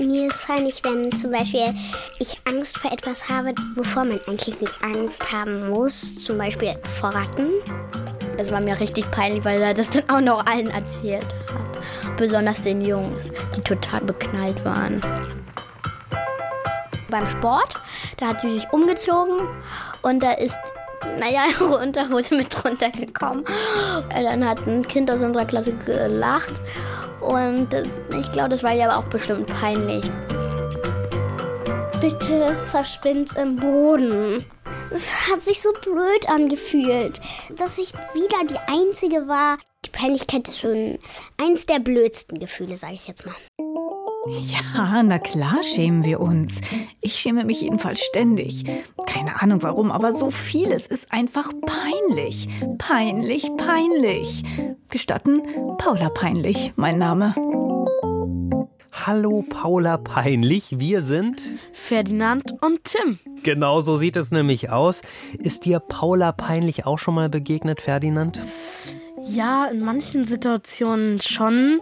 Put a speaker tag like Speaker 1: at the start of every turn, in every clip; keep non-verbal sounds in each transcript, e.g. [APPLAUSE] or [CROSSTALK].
Speaker 1: Mir ist peinlich, wenn zum Beispiel ich Angst vor etwas habe, wovor man eigentlich nicht Angst haben muss. Zum Beispiel vor Ratten.
Speaker 2: Das war mir richtig peinlich, weil er das dann auch noch allen erzählt hat. Besonders den Jungs, die total beknallt waren. Beim Sport, da hat sie sich umgezogen und da ist naja, [LAUGHS] ihre Unterhose mit runtergekommen. Dann hat ein Kind aus unserer Klasse gelacht und ich glaube, das war ihr aber auch bestimmt peinlich.
Speaker 1: Bitte verschwind im Boden. Es hat sich so blöd angefühlt, dass ich wieder die Einzige war. Die Peinlichkeit ist schon eins der blödsten Gefühle, sage ich jetzt mal.
Speaker 3: Ja, na klar schämen wir uns. Ich schäme mich jedenfalls ständig. Keine Ahnung warum, aber so vieles ist einfach peinlich. Peinlich, peinlich. Gestatten, Paula Peinlich, mein Name.
Speaker 4: Hallo Paula Peinlich, wir sind
Speaker 5: Ferdinand und Tim.
Speaker 4: Genau so sieht es nämlich aus. Ist dir Paula Peinlich auch schon mal begegnet, Ferdinand?
Speaker 5: Ja, in manchen Situationen schon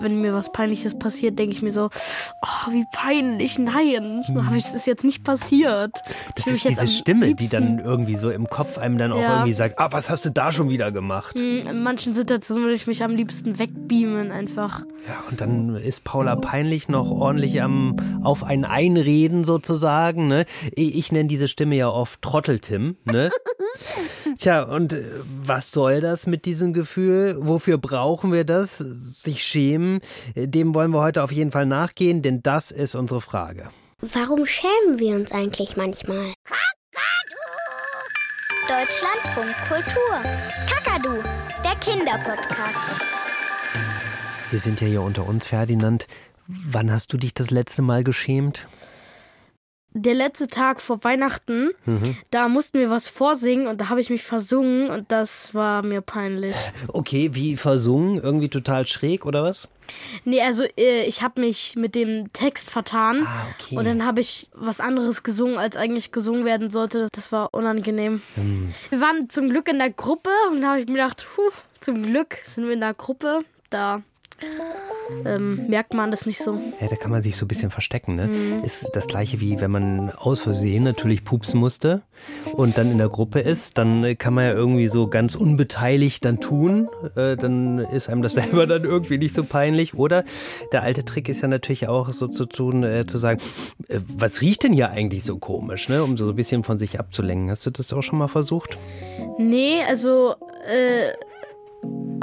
Speaker 5: wenn mir was Peinliches passiert, denke ich mir so, oh, wie peinlich, nein, hm. habe ich das jetzt nicht passiert.
Speaker 4: Das ist diese Stimme, die dann irgendwie so im Kopf einem dann auch ja. irgendwie sagt, ah, was hast du da schon wieder gemacht?
Speaker 5: Hm, in manchen Situationen würde ich mich am liebsten wegbeamen einfach.
Speaker 4: Ja, und dann ist Paula peinlich noch ordentlich am auf ein Einreden sozusagen. Ne? Ich nenne diese Stimme ja oft Trotteltim. Ne? [LAUGHS] Tja, und äh, was soll das mit diesem Gefühl? Wofür brauchen wir das? Sich schämen? Dem wollen wir heute auf jeden Fall nachgehen, denn das ist unsere Frage.
Speaker 1: Warum schämen wir uns eigentlich manchmal?
Speaker 6: Deutschlandfunk Kultur. Kakadu, der Kinderpodcast.
Speaker 4: Wir sind ja hier unter uns, Ferdinand. Wann hast du dich das letzte Mal geschämt?
Speaker 5: Der letzte Tag vor Weihnachten, mhm. da mussten wir was vorsingen und da habe ich mich versungen und das war mir peinlich.
Speaker 4: Okay, wie versungen? Irgendwie total schräg oder was?
Speaker 5: Nee, also äh, ich habe mich mit dem Text vertan ah, okay. und dann habe ich was anderes gesungen, als eigentlich gesungen werden sollte. Das war unangenehm. Mhm. Wir waren zum Glück in der Gruppe und da habe ich mir gedacht, puh, zum Glück sind wir in der Gruppe. Da ähm, merkt man das nicht so.
Speaker 4: Ja, da kann man sich so ein bisschen verstecken. Ne? Mhm. Ist das gleiche wie wenn man aus Versehen natürlich pupsen musste und dann in der Gruppe ist, dann kann man ja irgendwie so ganz unbeteiligt dann tun. Äh, dann ist einem das [LAUGHS] selber dann irgendwie nicht so peinlich. Oder der alte Trick ist ja natürlich auch so zu tun, äh, zu sagen, äh, was riecht denn hier eigentlich so komisch, ne? um so ein bisschen von sich abzulenken. Hast du das auch schon mal versucht?
Speaker 5: Nee, also äh,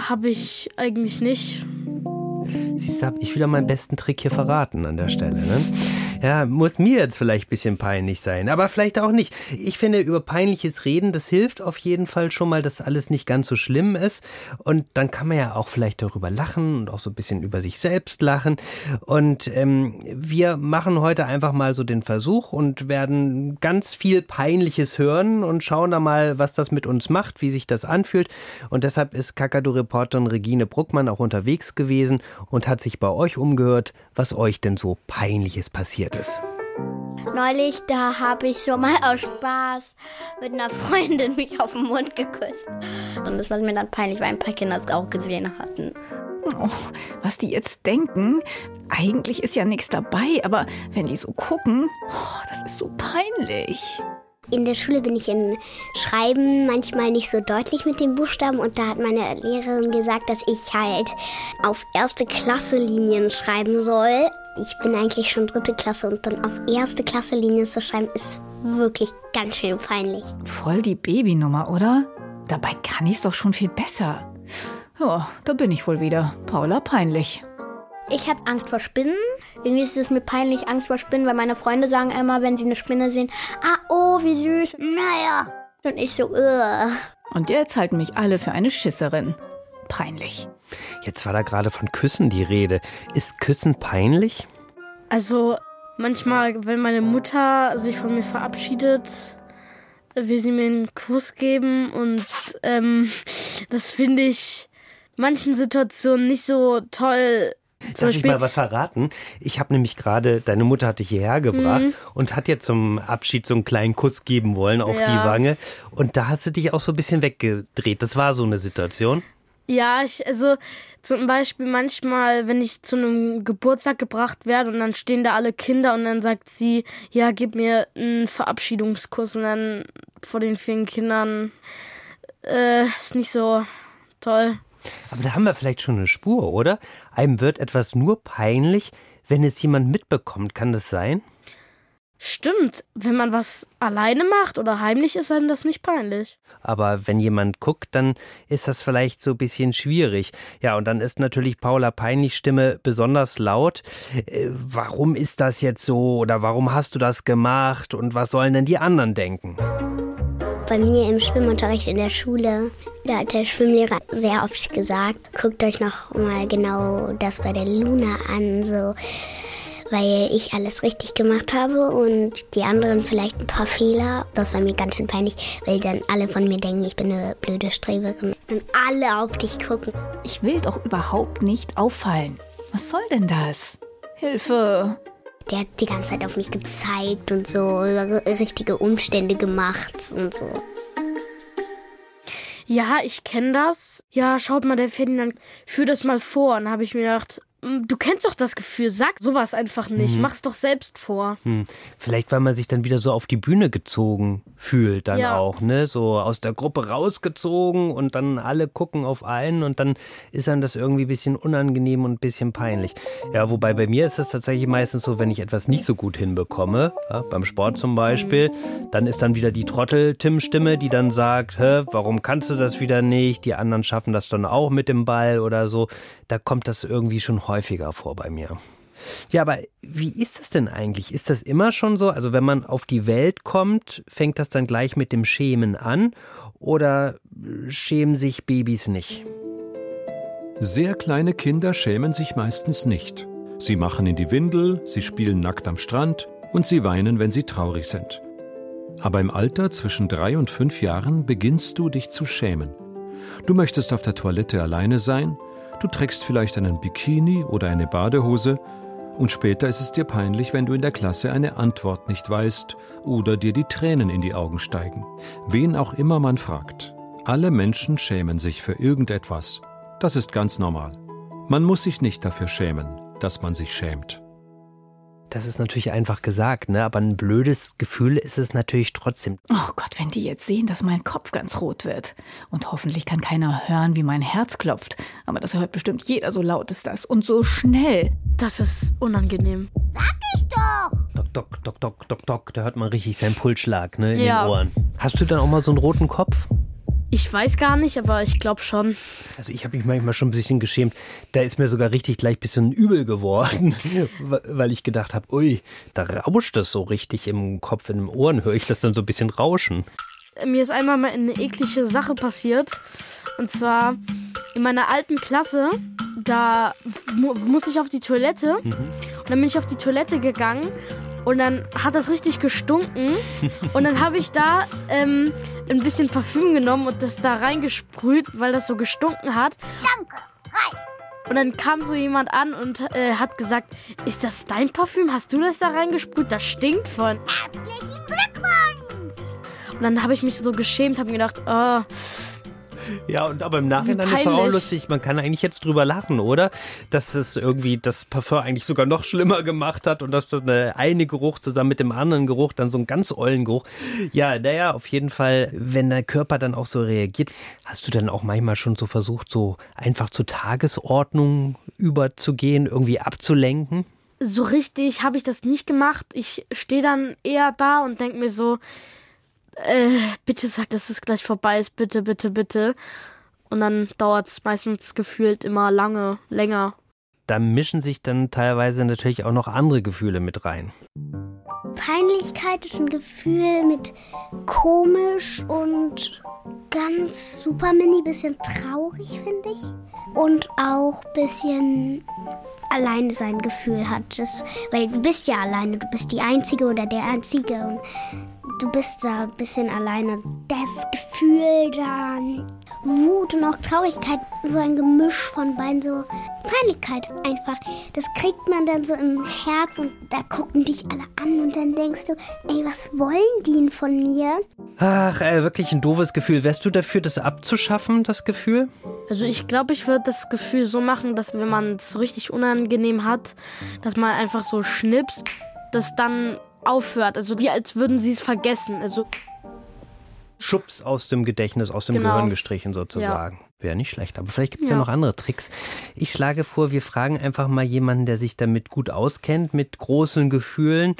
Speaker 5: habe ich eigentlich nicht.
Speaker 4: Siehst du, hab ich wieder meinen besten Trick hier verraten an der Stelle. Ne? Ja, muss mir jetzt vielleicht ein bisschen peinlich sein, aber vielleicht auch nicht. Ich finde, über peinliches Reden, das hilft auf jeden Fall schon mal, dass alles nicht ganz so schlimm ist. Und dann kann man ja auch vielleicht darüber lachen und auch so ein bisschen über sich selbst lachen. Und ähm, wir machen heute einfach mal so den Versuch und werden ganz viel Peinliches hören und schauen da mal, was das mit uns macht, wie sich das anfühlt. Und deshalb ist Kakadu-Reporterin Regine Bruckmann auch unterwegs gewesen und hat sich bei euch umgehört, was euch denn so peinliches passiert passiert ist.
Speaker 2: Neulich, da habe ich so mal aus Spaß mit einer Freundin mich auf den Mund geküsst. Und das war mir dann peinlich, weil ein paar Kinder es auch gesehen hatten.
Speaker 3: Oh, was die jetzt denken, eigentlich ist ja nichts dabei, aber wenn die so gucken, oh, das ist so peinlich.
Speaker 1: In der Schule bin ich in Schreiben manchmal nicht so deutlich mit den Buchstaben und da hat meine Lehrerin gesagt, dass ich halt auf erste Klasse Linien schreiben soll. Ich bin eigentlich schon dritte Klasse und dann auf erste Klasse Linien zu schreiben ist wirklich ganz schön peinlich.
Speaker 3: Voll die Babynummer, oder? Dabei kann ich es doch schon viel besser. Ja, da bin ich wohl wieder. Paula peinlich.
Speaker 2: Ich habe Angst vor Spinnen. Irgendwie ist es mir peinlich, Angst vor Spinnen, weil meine Freunde sagen immer, wenn sie eine Spinne sehen, ah, oh, wie süß. Naja. Und ich so, Ugh.
Speaker 3: Und jetzt halten mich alle für eine Schisserin. Peinlich.
Speaker 4: Jetzt war da gerade von Küssen die Rede. Ist Küssen peinlich?
Speaker 5: Also, manchmal, wenn meine Mutter sich von mir verabschiedet, will sie mir einen Kuss geben und ähm, [LAUGHS] das finde ich manchen Situationen nicht so toll,
Speaker 4: Darf ich mal was verraten? Ich habe nämlich gerade, deine Mutter hat dich hierher gebracht mhm. und hat dir zum Abschied so einen kleinen Kuss geben wollen auf ja. die Wange. Und da hast du dich auch so ein bisschen weggedreht. Das war so eine Situation.
Speaker 5: Ja, ich, also zum Beispiel manchmal, wenn ich zu einem Geburtstag gebracht werde und dann stehen da alle Kinder und dann sagt sie, ja, gib mir einen Verabschiedungskuss und dann vor den vielen Kindern äh, ist nicht so toll.
Speaker 4: Aber da haben wir vielleicht schon eine Spur, oder? Einem wird etwas nur peinlich, wenn es jemand mitbekommt. Kann das sein?
Speaker 5: Stimmt, wenn man was alleine macht oder heimlich ist einem das nicht peinlich.
Speaker 4: Aber wenn jemand guckt, dann ist das vielleicht so ein bisschen schwierig. Ja, und dann ist natürlich Paula Peinlich Stimme besonders laut. Äh, warum ist das jetzt so oder warum hast du das gemacht und was sollen denn die anderen denken?
Speaker 1: Bei mir im Schwimmunterricht in der Schule, da hat der Schwimmlehrer sehr oft gesagt, guckt euch noch mal genau das bei der Luna an, so weil ich alles richtig gemacht habe und die anderen vielleicht ein paar Fehler. Das war mir ganz schön peinlich, weil dann alle von mir denken, ich bin eine blöde Streberin und alle auf dich gucken.
Speaker 3: Ich will doch überhaupt nicht auffallen. Was soll denn das? Hilfe!
Speaker 1: Der hat die ganze Zeit auf mich gezeigt und so richtige Umstände gemacht und so.
Speaker 5: Ja, ich kenne das. Ja, schaut mal, der Ferdinand, führ das mal vor. Und habe ich mir gedacht, Du kennst doch das Gefühl, sag sowas einfach nicht, mhm. mach's doch selbst vor.
Speaker 4: Hm. Vielleicht, weil man sich dann wieder so auf die Bühne gezogen fühlt, dann ja. auch, ne? So aus der Gruppe rausgezogen und dann alle gucken auf einen und dann ist dann das irgendwie ein bisschen unangenehm und ein bisschen peinlich. Ja, wobei bei mir ist das tatsächlich meistens so, wenn ich etwas nicht so gut hinbekomme, ja, beim Sport zum Beispiel, dann ist dann wieder die Trottel-Tim-Stimme, die dann sagt, Hä, warum kannst du das wieder nicht? Die anderen schaffen das dann auch mit dem Ball oder so. Da kommt das irgendwie schon häufiger vor bei mir. Ja, aber wie ist das denn eigentlich? Ist das immer schon so? Also wenn man auf die Welt kommt, fängt das dann gleich mit dem Schämen an oder schämen sich Babys nicht?
Speaker 7: Sehr kleine Kinder schämen sich meistens nicht. Sie machen in die Windel, sie spielen nackt am Strand und sie weinen, wenn sie traurig sind. Aber im Alter zwischen drei und fünf Jahren beginnst du dich zu schämen. Du möchtest auf der Toilette alleine sein, Du trägst vielleicht einen Bikini oder eine Badehose und später ist es dir peinlich, wenn du in der Klasse eine Antwort nicht weißt oder dir die Tränen in die Augen steigen. Wen auch immer man fragt. Alle Menschen schämen sich für irgendetwas. Das ist ganz normal. Man muss sich nicht dafür schämen, dass man sich schämt.
Speaker 4: Das ist natürlich einfach gesagt, ne? Aber ein blödes Gefühl ist es natürlich trotzdem.
Speaker 3: Oh Gott, wenn die jetzt sehen, dass mein Kopf ganz rot wird. Und hoffentlich kann keiner hören, wie mein Herz klopft. Aber das hört bestimmt jeder, so laut ist das. Und so schnell.
Speaker 5: Das ist unangenehm.
Speaker 6: Sag ich doch!
Speaker 4: Doc, doc, doc, doc, doc, doc. Da hört man richtig seinen Pulsschlag, ne? In ja. den Ohren. Hast du dann auch mal so einen roten Kopf?
Speaker 5: Ich weiß gar nicht, aber ich glaube schon.
Speaker 4: Also ich habe mich manchmal schon ein bisschen geschämt. Da ist mir sogar richtig gleich ein bisschen übel geworden, [LAUGHS] weil ich gedacht habe, ui, da rauscht das so richtig im Kopf, in den Ohren höre ich das dann so ein bisschen rauschen.
Speaker 5: Mir ist einmal mal eine eklige Sache passiert. Und zwar in meiner alten Klasse, da mu musste ich auf die Toilette. Mhm. Und dann bin ich auf die Toilette gegangen und dann hat das richtig gestunken. Und dann habe ich da ähm, ein bisschen Parfüm genommen und das da reingesprüht, weil das so gestunken hat.
Speaker 6: Danke, reicht.
Speaker 5: Und dann kam so jemand an und äh, hat gesagt, ist das dein Parfüm? Hast du das da reingesprüht? Das stinkt von.
Speaker 6: Herzlichen Glückwunsch!
Speaker 5: Und dann habe ich mich so geschämt, habe mir gedacht, oh,
Speaker 4: ja, und aber im Nachhinein ist es auch lustig. Man kann eigentlich jetzt drüber lachen, oder? Dass es irgendwie das Parfum eigentlich sogar noch schlimmer gemacht hat und dass das eine, eine Geruch zusammen mit dem anderen Geruch dann so einen ganz ollen Geruch. Ja, naja, auf jeden Fall, wenn der Körper dann auch so reagiert, hast du dann auch manchmal schon so versucht, so einfach zur Tagesordnung überzugehen, irgendwie abzulenken?
Speaker 5: So richtig habe ich das nicht gemacht. Ich stehe dann eher da und denke mir so, äh, bitte sag, dass es gleich vorbei ist, bitte, bitte, bitte. Und dann dauert es meistens gefühlt immer lange, länger.
Speaker 4: Da mischen sich dann teilweise natürlich auch noch andere Gefühle mit rein.
Speaker 1: Peinlichkeit ist ein Gefühl mit komisch und ganz super mini, bisschen traurig, finde ich. Und auch bisschen alleine sein Gefühl hat. Das, weil du bist ja alleine, du bist die Einzige oder der Einzige und du bist da ein bisschen alleine. Das Gefühl dann, Wut und auch Traurigkeit, so ein Gemisch von beiden, so Peinlichkeit einfach. Das kriegt man dann so im Herz und da gucken dich alle an und dann denkst du, ey, was wollen die denn von mir?
Speaker 4: Ach, ey, wirklich ein doofes Gefühl. Wärst du dafür, das abzuschaffen, das Gefühl?
Speaker 5: Also ich glaube, ich würde das Gefühl so machen, dass wenn man es richtig unangenehm hat, dass man einfach so schnipst, das dann aufhört. Also wie als würden sie es vergessen. Also
Speaker 4: Schubs aus dem Gedächtnis, aus dem
Speaker 5: Genau.
Speaker 4: Gehirn gestrichen sozusagen. Wäre nicht schlecht, aber vielleicht gibt es ja. noch andere Tricks. Ich schlage vor, wir fragen einfach mal jemanden, der sich damit gut auskennt, mit großen Gefühlen.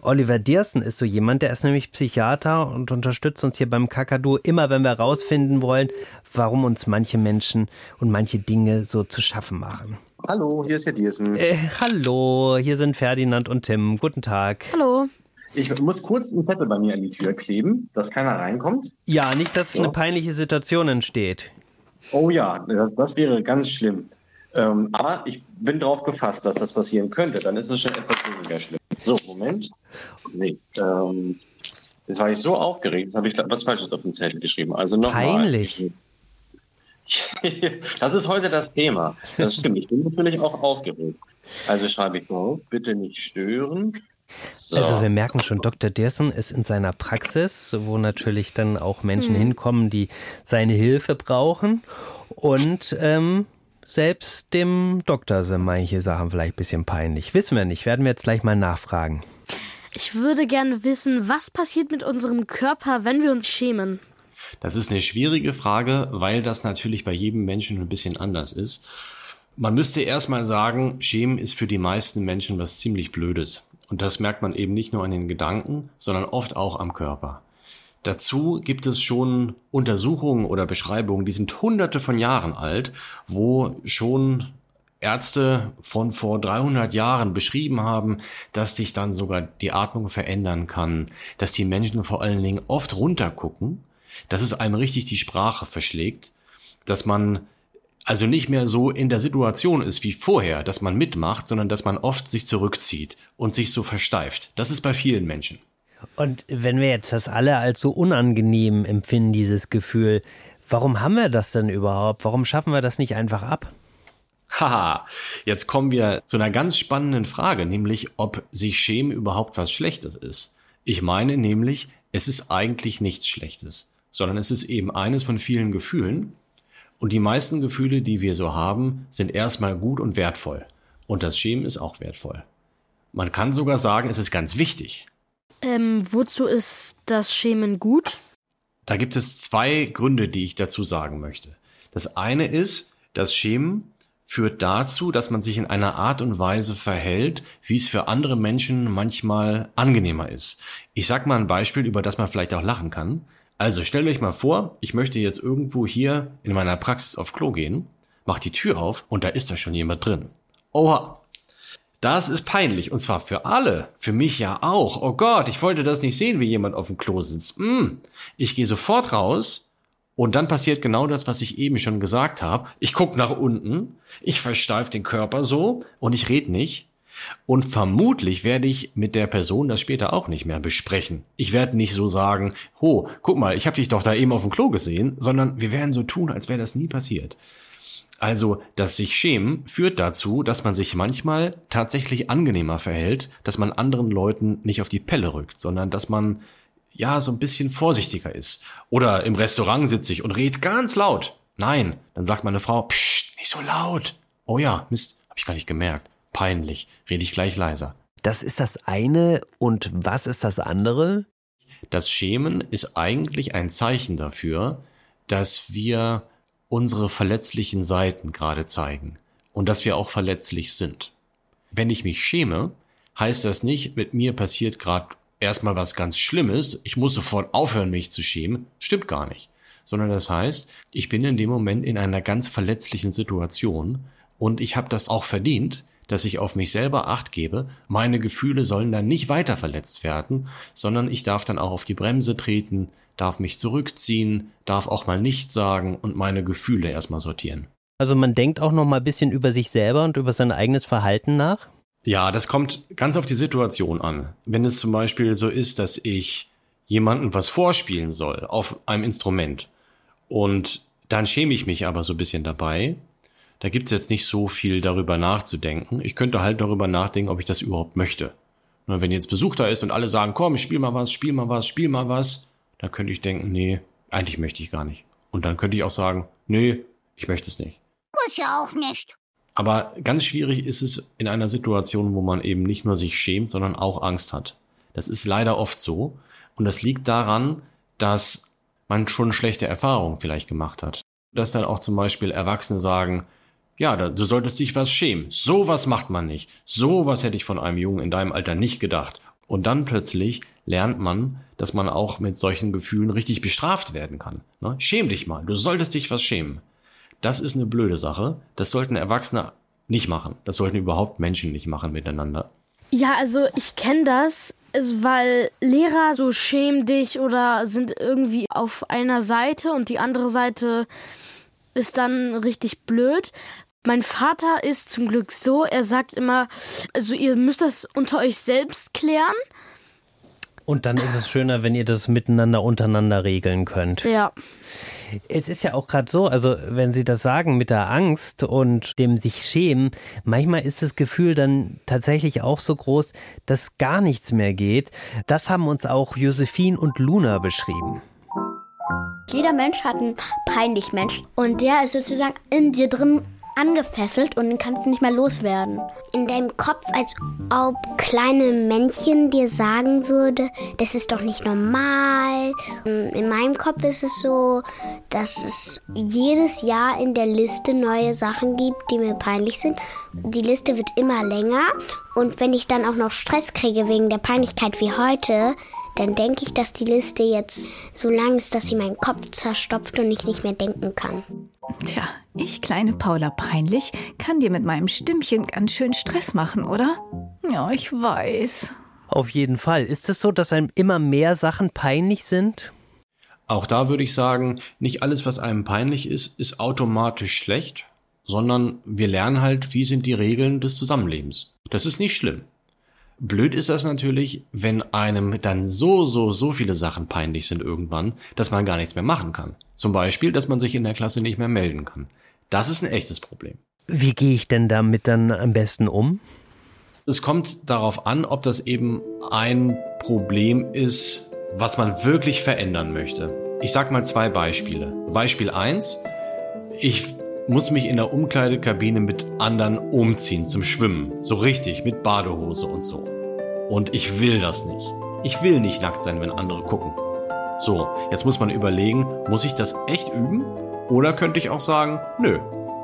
Speaker 4: Oliver Diersen ist so jemand, der ist nämlich Psychiater und unterstützt uns hier beim Kakadu immer, wenn wir herausfinden wollen, warum uns manche Menschen und manche Dinge so zu schaffen machen.
Speaker 8: Hallo, hier ist Herr Diersen.
Speaker 4: Äh, hallo, hier sind Ferdinand und Tim. Guten Tag.
Speaker 5: Hallo.
Speaker 8: Ich muss kurz einen Zettel bei mir an die Tür kleben, dass keiner reinkommt.
Speaker 4: Ja, nicht, dass
Speaker 8: So.
Speaker 4: eine peinliche Situation entsteht.
Speaker 8: Oh ja, das wäre ganz schlimm. Ähm, aber ich bin darauf gefasst, dass das passieren könnte. Dann ist es schon etwas weniger schlimm. So, Moment. Nee, ähm, jetzt war ich so aufgeregt, jetzt habe ich was Falsches auf den Zettel geschrieben. Also nochmal.
Speaker 4: Peinlich. [LAUGHS]
Speaker 8: Das ist heute das Thema. Das stimmt. Ich bin natürlich auch aufgeregt. Also schreibe ich drauf, bitte nicht stören. So.
Speaker 4: Also wir merken schon, Dr. Dersen ist in seiner Praxis, wo natürlich dann auch Menschen hinkommen, die seine Hilfe brauchen. Und ähm, selbst dem Doktor sind manche Sachen vielleicht ein bisschen peinlich. Wissen wir nicht, werden wir jetzt gleich mal nachfragen.
Speaker 5: Ich würde gerne wissen, was passiert mit unserem Körper, wenn wir uns schämen?
Speaker 9: Das ist eine schwierige Frage, weil das natürlich bei jedem Menschen ein bisschen anders ist. Man müsste erstmal sagen, Schämen ist für die meisten Menschen was ziemlich Blödes. Und das merkt man eben nicht nur an den Gedanken, sondern oft auch am Körper. Dazu gibt es schon Untersuchungen oder Beschreibungen, die sind hunderte von Jahren alt, wo schon Ärzte von vor 300 Jahren beschrieben haben, dass sich dann sogar die Atmung verändern kann, dass die Menschen vor allen Dingen oft runtergucken, dass es einem richtig die Sprache verschlägt, dass man also nicht mehr so in der Situation ist wie vorher, dass man mitmacht, sondern dass man oft sich zurückzieht und sich so versteift. Das ist bei vielen Menschen.
Speaker 4: Und wenn wir jetzt das alle als so unangenehm empfinden, dieses Gefühl, warum haben wir das denn überhaupt? Warum schaffen wir das nicht einfach ab?
Speaker 9: Haha, jetzt kommen wir zu einer ganz spannenden Frage, nämlich ob sich Schämen überhaupt was Schlechtes ist. Ich meine nämlich, es ist eigentlich nichts Schlechtes, sondern es ist eben eines von vielen Gefühlen. Und die meisten Gefühle, die wir so haben, sind erstmal gut und wertvoll. Und das Schämen ist auch wertvoll. Man kann sogar sagen, es ist ganz wichtig.
Speaker 5: Ähm, wozu ist das Schämen gut?
Speaker 9: Da gibt es zwei Gründe, die ich dazu sagen möchte. Das eine ist, das Schämen führt dazu, dass man sich in einer Art und Weise verhält, wie es für andere Menschen manchmal angenehmer ist. Ich sag mal ein Beispiel, über das man vielleicht auch lachen kann. Also stellt euch mal vor, ich möchte jetzt irgendwo hier in meiner Praxis auf Klo gehen, mach die Tür auf und da ist da schon jemand drin. Oha, das ist peinlich und zwar für alle, für mich ja auch. Oh Gott, ich wollte das nicht sehen, wie jemand auf dem Klo sitzt. Mm. Ich gehe sofort raus und dann passiert genau das, was ich eben schon gesagt habe. Ich guck nach unten, ich versteif den Körper so und ich red nicht. Und vermutlich werde ich mit der Person das später auch nicht mehr besprechen. Ich werde nicht so sagen, ho, guck mal, ich habe dich doch da eben auf dem Klo gesehen, sondern wir werden so tun, als wäre das nie passiert. Also das sich schämen führt dazu, dass man sich manchmal tatsächlich angenehmer verhält, dass man anderen Leuten nicht auf die Pelle rückt, sondern dass man ja so ein bisschen vorsichtiger ist. Oder im Restaurant sitze ich und red ganz laut. Nein, dann sagt meine Frau, psst, nicht so laut. Oh ja, Mist, hab ich gar nicht gemerkt. Peinlich, rede ich gleich leiser.
Speaker 4: Das ist das eine und was ist das andere?
Speaker 9: Das Schämen ist eigentlich ein Zeichen dafür, dass wir unsere verletzlichen Seiten gerade zeigen und dass wir auch verletzlich sind. Wenn ich mich schäme, heißt das nicht, mit mir passiert gerade erstmal was ganz Schlimmes, ich muss sofort aufhören, mich zu schämen, stimmt gar nicht. Sondern das heißt, ich bin in dem Moment in einer ganz verletzlichen Situation und ich habe das auch verdient, dass ich auf mich selber acht gebe. Meine Gefühle sollen dann nicht weiter verletzt werden, sondern ich darf dann auch auf die Bremse treten, darf mich zurückziehen, darf auch mal nichts sagen und meine Gefühle erstmal sortieren.
Speaker 4: Also man denkt auch noch mal ein bisschen über sich selber und über sein eigenes Verhalten nach?
Speaker 9: Ja, das kommt ganz auf die Situation an. Wenn es zum Beispiel so ist, dass ich jemandem was vorspielen soll auf einem Instrument und dann schäme ich mich aber so ein bisschen dabei, da gibt's jetzt nicht so viel darüber nachzudenken. Ich könnte halt darüber nachdenken, ob ich das überhaupt möchte. Nur wenn jetzt Besuch da ist und alle sagen, komm, spiel mal was, spiel mal was, spiel mal was, dann könnte ich denken, nee, eigentlich möchte ich gar nicht. Und dann könnte ich auch sagen, nee, ich möchte es nicht.
Speaker 6: Muss ja auch nicht.
Speaker 9: Aber ganz schwierig ist es in einer Situation, wo man eben nicht nur sich schämt, sondern auch Angst hat. Das ist leider oft so. Und das liegt daran, dass man schon schlechte Erfahrungen vielleicht gemacht hat. Dass dann auch zum Beispiel Erwachsene sagen, ja, du solltest dich was schämen. So was macht man nicht. So was hätte ich von einem Jungen in deinem Alter nicht gedacht. Und dann plötzlich lernt man, dass man auch mit solchen Gefühlen richtig bestraft werden kann. Ne? Schäm dich mal. Du solltest dich was schämen. Das ist eine blöde Sache. Das sollten Erwachsene nicht machen. Das sollten überhaupt Menschen nicht machen miteinander.
Speaker 5: Ja, also ich kenne das, weil Lehrer so schämen dich oder sind irgendwie auf einer Seite und die andere Seite ist dann richtig blöd. Mein Vater ist zum Glück so, er sagt immer, also ihr müsst das unter euch selbst klären.
Speaker 4: Und dann ist es schöner, wenn ihr das miteinander untereinander regeln könnt.
Speaker 5: Ja.
Speaker 4: Es ist ja auch gerade so, also wenn Sie das sagen mit der Angst und dem sich schämen, manchmal ist das Gefühl dann tatsächlich auch so groß, dass gar nichts mehr geht. Das haben uns auch Josephine und Luna beschrieben.
Speaker 2: Jeder Mensch hat einen peinlich Mensch und der ist sozusagen in dir drin angefesselt und den kannst du nicht mehr loswerden.
Speaker 1: In deinem Kopf, als ob kleine Männchen dir sagen würde, das ist doch nicht normal. In meinem Kopf ist es so, dass es jedes Jahr in der Liste neue Sachen gibt, die mir peinlich sind. Die Liste wird immer länger und wenn ich dann auch noch Stress kriege wegen der Peinlichkeit wie heute, dann denke ich, dass die Liste jetzt so lang ist, dass sie meinen Kopf zerstopft und ich nicht mehr denken kann.
Speaker 3: Tja, ich, kleine Paula Peinlich, kann dir mit meinem Stimmchen ganz schön Stress machen, oder? Ja, ich weiß.
Speaker 4: Auf jeden Fall. Ist es so, dass einem immer mehr Sachen peinlich sind?
Speaker 9: Auch da würde ich sagen, nicht alles, was einem peinlich ist, ist automatisch schlecht, sondern wir lernen halt, wie sind die Regeln des Zusammenlebens. Das ist nicht schlimm. Blöd ist das natürlich, wenn einem dann so, so, so viele Sachen peinlich sind irgendwann, dass man gar nichts mehr machen kann. Zum Beispiel, dass man sich in der Klasse nicht mehr melden kann. Das ist ein echtes Problem.
Speaker 4: Wie gehe ich denn damit dann am besten um?
Speaker 9: Es kommt darauf an, ob das eben ein Problem ist, was man wirklich verändern möchte. Ich sag mal zwei Beispiele. Beispiel eins: Ich muss mich in der Umkleidekabine mit anderen umziehen zum Schwimmen. So richtig, mit Badehose und so. Und ich will das nicht. Ich will nicht nackt sein, wenn andere gucken. So, jetzt muss man überlegen, muss ich das echt üben? Oder könnte ich auch sagen, nö,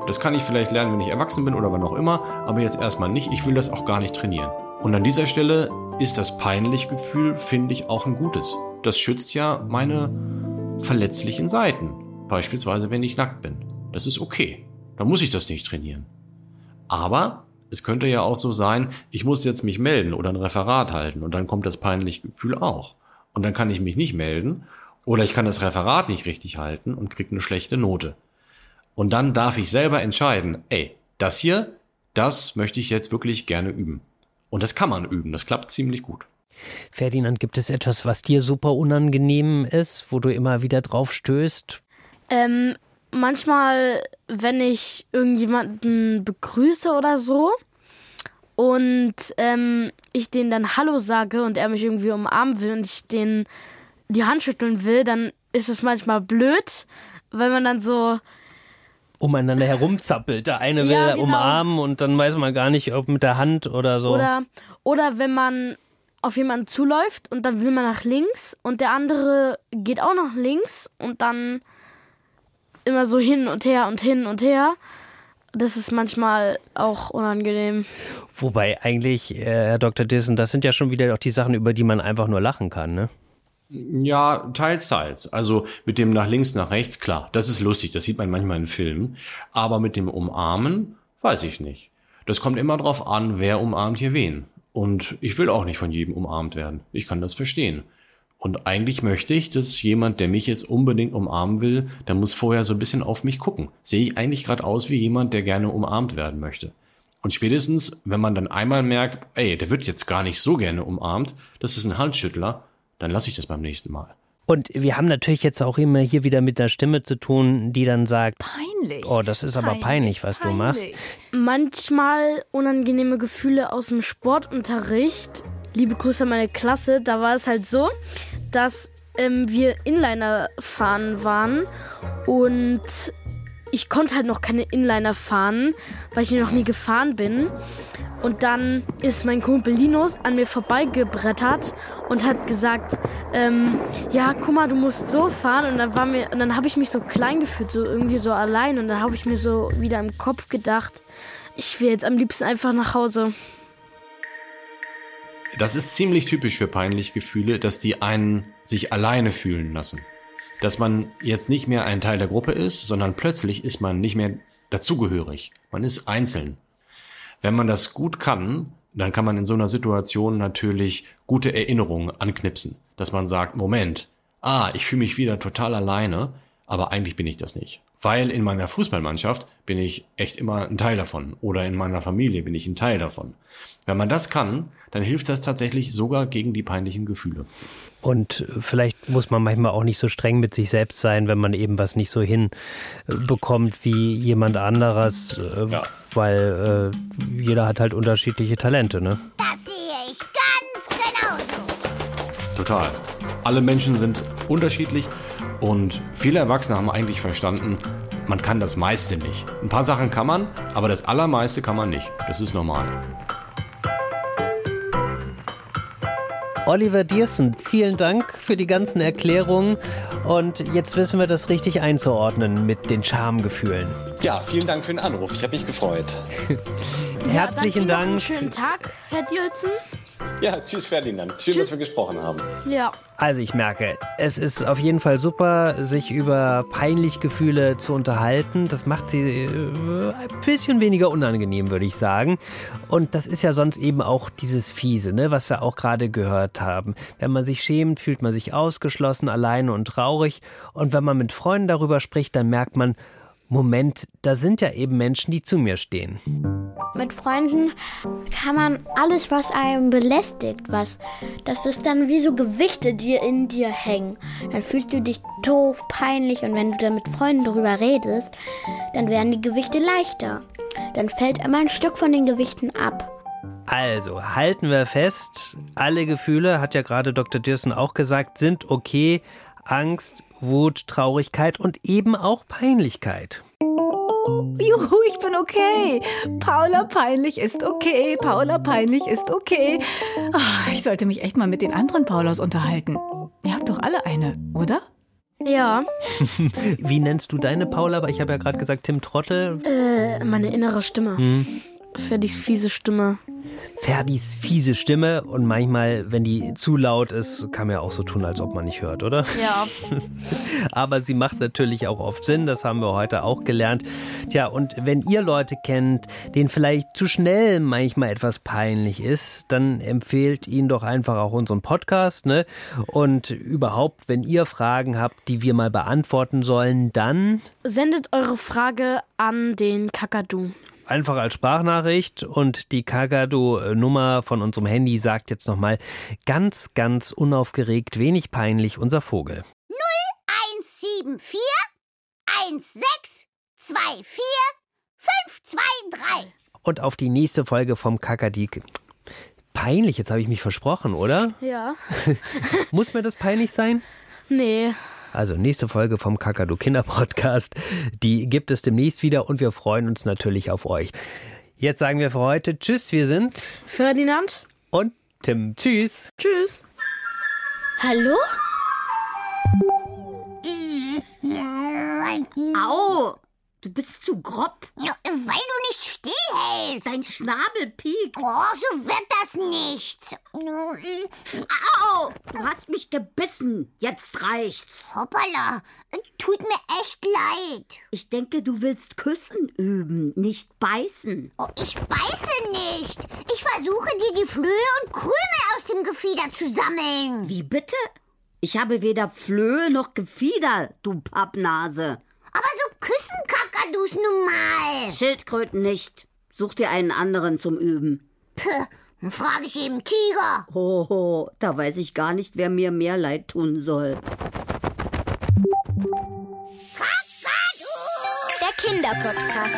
Speaker 9: das kann ich vielleicht lernen, wenn ich erwachsen bin oder wann auch immer, aber jetzt erstmal nicht, ich will das auch gar nicht trainieren. Und an dieser Stelle ist das peinlich Gefühl, finde ich, auch ein gutes. Das schützt ja meine verletzlichen Seiten. Beispielsweise, wenn ich nackt bin. Das ist okay. Dann muss ich das nicht trainieren. Aber es könnte ja auch so sein, ich muss jetzt mich melden oder ein Referat halten und dann kommt das peinliche Gefühl auch. Und dann kann ich mich nicht melden oder ich kann das Referat nicht richtig halten und kriege eine schlechte Note. Und dann darf ich selber entscheiden, ey, das hier, das möchte ich jetzt wirklich gerne üben. Und das kann man üben, das klappt ziemlich gut.
Speaker 4: Ferdinand, gibt es etwas, was dir super unangenehm ist, wo du immer wieder drauf stößt?
Speaker 5: Ähm, manchmal, wenn ich irgendjemanden begrüße oder so und ähm, ich den dann Hallo sage und er mich irgendwie umarmen will und ich den die Hand schütteln will, dann ist es manchmal blöd, weil man dann so
Speaker 4: umeinander herumzappelt. Der eine will ja, genau. umarmen und dann weiß man gar nicht, ob mit der Hand oder so.
Speaker 5: Oder, oder wenn man auf jemanden zuläuft und dann will man nach links und der andere geht auch nach links und dann immer so hin und her und hin und her. Das ist manchmal auch unangenehm.
Speaker 4: Wobei eigentlich, äh, Herr Dr. Dissen, das sind ja schon wieder auch die Sachen, über die man einfach nur lachen kann, ne?
Speaker 9: Ja, teils, teils. Also mit dem nach links, nach rechts, klar, das ist lustig, das sieht man manchmal in Filmen. Aber mit dem Umarmen, weiß ich nicht. Das kommt immer drauf an, wer umarmt hier wen. Und ich will auch nicht von jedem umarmt werden. Ich kann das verstehen. Und eigentlich möchte ich, dass jemand, der mich jetzt unbedingt umarmen will, der muss vorher so ein bisschen auf mich gucken. Sehe ich eigentlich gerade aus wie jemand, der gerne umarmt werden möchte? Und spätestens, wenn man dann einmal merkt, ey, der wird jetzt gar nicht so gerne umarmt, das ist ein Handschüttler, dann lasse ich das beim nächsten Mal.
Speaker 4: Und wir haben natürlich jetzt auch immer hier wieder mit einer Stimme zu tun, die dann sagt,
Speaker 3: peinlich.
Speaker 4: Oh, das ist aber peinlich, was peinlich. du machst.
Speaker 5: Manchmal unangenehme Gefühle aus dem Sportunterricht. Liebe Grüße an meine Klasse, da war es halt so, dass ähm, wir Inliner fahren waren und ich konnte halt noch keine Inliner fahren, weil ich noch nie gefahren bin. Und dann ist mein Kumpel Linus an mir vorbeigebrettert und hat gesagt, ähm, ja, guck mal, du musst so fahren. Und dann war mir, und dann habe ich mich so klein gefühlt, so irgendwie so allein. Und dann habe ich mir so wieder im Kopf gedacht, ich will jetzt am liebsten einfach nach Hause.
Speaker 9: Das ist ziemlich typisch für peinliche Gefühle, dass die einen sich alleine fühlen lassen dass man jetzt nicht mehr ein Teil der Gruppe ist, sondern plötzlich ist man nicht mehr dazugehörig. Man ist einzeln. Wenn man das gut kann, dann kann man in so einer Situation natürlich gute Erinnerungen anknipsen, dass man sagt, Moment, ah, ich fühle mich wieder total alleine, aber eigentlich bin ich das nicht. Weil in meiner Fußballmannschaft bin ich echt immer ein Teil davon oder in meiner Familie bin ich ein Teil davon. Wenn man das kann, dann hilft das tatsächlich sogar gegen die peinlichen Gefühle.
Speaker 4: Und vielleicht muss man manchmal auch nicht so streng mit sich selbst sein, wenn man eben was nicht so hinbekommt wie jemand anderes, äh, ja. weil äh, jeder hat halt unterschiedliche Talente, ne?
Speaker 6: Das sehe ich ganz genauso.
Speaker 9: Total. Alle Menschen sind unterschiedlich und viele Erwachsene haben eigentlich verstanden, man kann das meiste nicht. Ein paar Sachen kann man, aber das allermeiste kann man nicht. Das ist normal.
Speaker 4: Oliver Diersen, vielen Dank für die ganzen Erklärungen. Und jetzt wissen wir das richtig einzuordnen mit den Schamgefühlen.
Speaker 8: Ja, vielen Dank für den Anruf. Ich habe mich gefreut. [LAUGHS]
Speaker 4: Herzlichen
Speaker 5: ja,
Speaker 4: Dank.
Speaker 5: einen schönen Tag, Herr Dielzen.
Speaker 8: Ja, tschüss Ferdinand. Schön, tschüss. dass wir gesprochen haben.
Speaker 5: Ja.
Speaker 4: Also ich merke, es ist auf jeden Fall super, sich über peinlich Gefühle zu unterhalten. Das macht sie äh, ein bisschen weniger unangenehm, würde ich sagen. Und das ist ja sonst eben auch dieses Fiese, ne, was wir auch gerade gehört haben. Wenn man sich schämt, fühlt man sich ausgeschlossen, alleine und traurig. Und wenn man mit Freunden darüber spricht, dann merkt man, Moment, da sind ja eben Menschen, die zu mir stehen.
Speaker 2: Mit Freunden kann man alles, was einem belästigt, was, das ist dann wie so Gewichte, die in dir hängen. Dann fühlst du dich doof, peinlich und wenn du dann mit Freunden darüber redest, dann werden die Gewichte leichter. Dann fällt immer ein Stück von den Gewichten ab.
Speaker 4: Also halten wir fest, alle Gefühle, hat ja gerade Dr. Dirsen auch gesagt, sind okay. Angst, Wut, Traurigkeit und eben auch Peinlichkeit. [LAUGHS]
Speaker 3: Juhu, ich bin okay. Paula Peinlich ist okay. Paula Peinlich ist okay. Oh, ich sollte mich echt mal mit den anderen Paulas unterhalten. Ihr habt doch alle eine, oder?
Speaker 5: Ja. [LAUGHS]
Speaker 4: Wie nennst du deine Paula? Ich habe ja gerade gesagt, Tim Trottel.
Speaker 5: Äh, meine innere Stimme. Hm. Ferdis fiese Stimme.
Speaker 4: Ferdis fiese Stimme und manchmal, wenn die zu laut ist, kann man ja auch so tun, als ob man nicht hört, oder?
Speaker 5: Ja. [LAUGHS]
Speaker 4: Aber sie macht natürlich auch oft Sinn, das haben wir heute auch gelernt. Tja, und wenn ihr Leute kennt, denen vielleicht zu schnell manchmal etwas peinlich ist, dann empfehlt ihnen doch einfach auch unseren Podcast, ne? Und überhaupt, wenn ihr Fragen habt, die wir mal beantworten sollen, dann
Speaker 5: sendet eure Frage an den Kakadu
Speaker 4: einfach als Sprachnachricht und die Kakadu-Nummer von unserem Handy sagt jetzt nochmal ganz, ganz unaufgeregt, wenig peinlich unser Vogel.
Speaker 6: 0174 1624 523.
Speaker 4: Und auf die nächste Folge vom Kakadik. Peinlich, jetzt habe ich mich versprochen, oder?
Speaker 5: Ja. [LAUGHS]
Speaker 4: Muss mir das peinlich sein?
Speaker 5: Nee.
Speaker 4: Also nächste Folge vom Kakadu Kinder Podcast, die gibt es demnächst wieder und wir freuen uns natürlich auf euch. Jetzt sagen wir für heute Tschüss, wir sind
Speaker 5: Ferdinand
Speaker 4: und Tim. Tschüss.
Speaker 5: Tschüss.
Speaker 2: Hallo?
Speaker 10: Au! Du bist zu grob.
Speaker 6: Ja, weil du nicht stillhältst.
Speaker 10: Dein Schnabel piekt.
Speaker 6: Oh, so wird das nichts.
Speaker 10: Au! Du hast mich gebissen. Jetzt reicht's.
Speaker 6: Hoppala. Tut mir echt leid.
Speaker 10: Ich denke, du willst küssen üben, nicht beißen.
Speaker 6: Oh, ich beiße nicht. Ich versuche dir die Flöhe und Krümel aus dem Gefieder zu sammeln.
Speaker 10: Wie bitte? Ich habe weder Flöhe noch Gefieder, du Pappnase.
Speaker 6: Aber so küssen Kakadus nun mal.
Speaker 10: Schildkröten nicht. Such dir einen anderen zum Üben.
Speaker 6: Puh, dann frage ich eben Tiger.
Speaker 10: Hoho, da weiß ich gar nicht, wer mir mehr leid tun soll.
Speaker 6: Kakadu!
Speaker 11: Der Kinderpodcast.